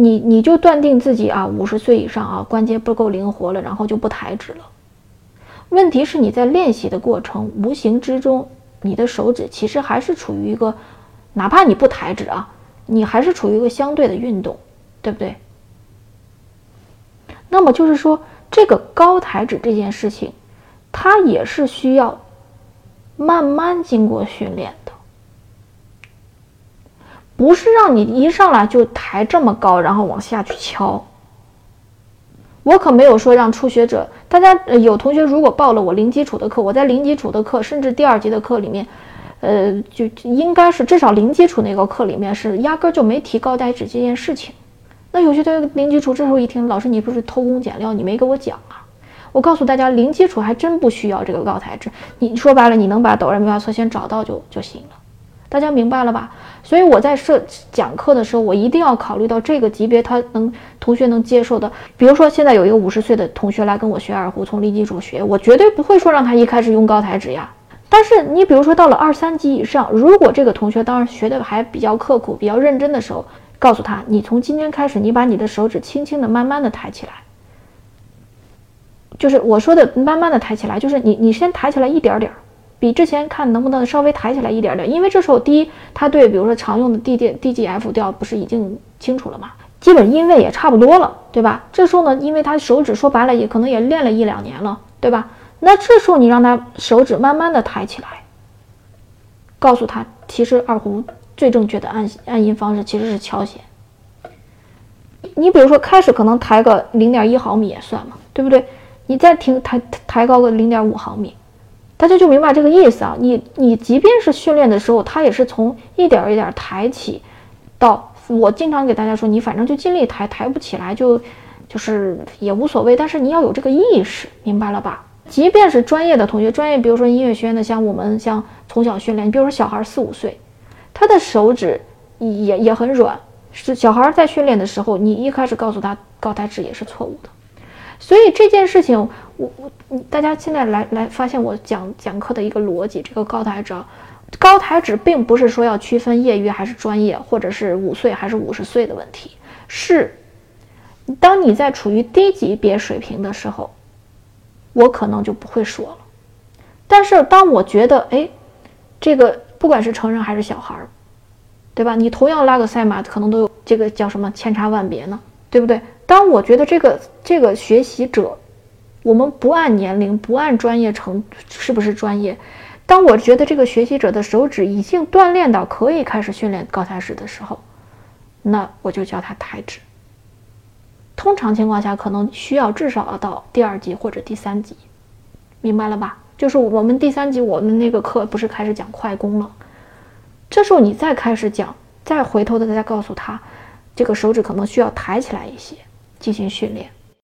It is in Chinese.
你你就断定自己啊五十岁以上啊关节不够灵活了，然后就不抬指了。问题是你在练习的过程，无形之中，你的手指其实还是处于一个，哪怕你不抬指啊，你还是处于一个相对的运动，对不对？那么就是说，这个高抬指这件事情，它也是需要慢慢经过训练。不是让你一上来就抬这么高，然后往下去敲。我可没有说让初学者，大家有同学如果报了我零基础的课，我在零基础的课，甚至第二级的课里面，呃，就应该是至少零基础那个课里面是压根就没提高抬指这件事情。那有些同学零基础这时候一听，老师你不是偷工减料，你没给我讲啊？我告诉大家，零基础还真不需要这个高抬指。你说白了，你能把哆来咪发嗦先找到就就行了。大家明白了吧？所以我在设讲课的时候，我一定要考虑到这个级别，他能同学能接受的。比如说，现在有一个五十岁的同学来跟我学二胡，从零基础学，我绝对不会说让他一开始用高抬指呀。但是你比如说到了二三级以上，如果这个同学当时学的还比较刻苦、比较认真的时候，告诉他，你从今天开始，你把你的手指轻轻的、慢慢的抬起来，就是我说的慢慢的抬起来，就是你你先抬起来一点点儿。比之前看能不能稍微抬起来一点点，因为这时候第一，他对比如说常用的 D D D G F 调不是已经清楚了吗？基本音位也差不多了，对吧？这时候呢，因为他手指说白了也可能也练了一两年了，对吧？那这时候你让他手指慢慢的抬起来，告诉他，其实二胡最正确的按按音方式其实是敲弦。你比如说开始可能抬个零点一毫米也算嘛，对不对？你再停抬抬高个零点五毫米。大家就明白这个意思啊！你你即便是训练的时候，他也是从一点一点抬起，到我经常给大家说，你反正就尽力抬，抬不起来就就是也无所谓，但是你要有这个意识，明白了吧？即便是专业的同学，专业比如说音乐学院的，像我们像从小训练，比如说小孩四五岁，他的手指也也很软，是小孩在训练的时候，你一开始告诉他高抬指也是错误的。所以这件事情，我我大家现在来来发现我讲讲课的一个逻辑，这个高抬指，高抬指并不是说要区分业余还是专业，或者是五岁还是五十岁的问题，是当你在处于低级别水平的时候，我可能就不会说了。但是当我觉得，哎，这个不管是成人还是小孩儿，对吧？你同样拉个赛马，可能都有这个叫什么千差万别呢，对不对？当我觉得这个这个学习者，我们不按年龄，不按专业程是不是专业？当我觉得这个学习者的手指已经锻炼到可以开始训练高抬指的时候，那我就教他抬指。通常情况下，可能需要至少要到第二级或者第三级，明白了吧？就是我们第三级，我们那个课不是开始讲快攻了？这时候你再开始讲，再回头的再告诉他，这个手指可能需要抬起来一些。进行训练。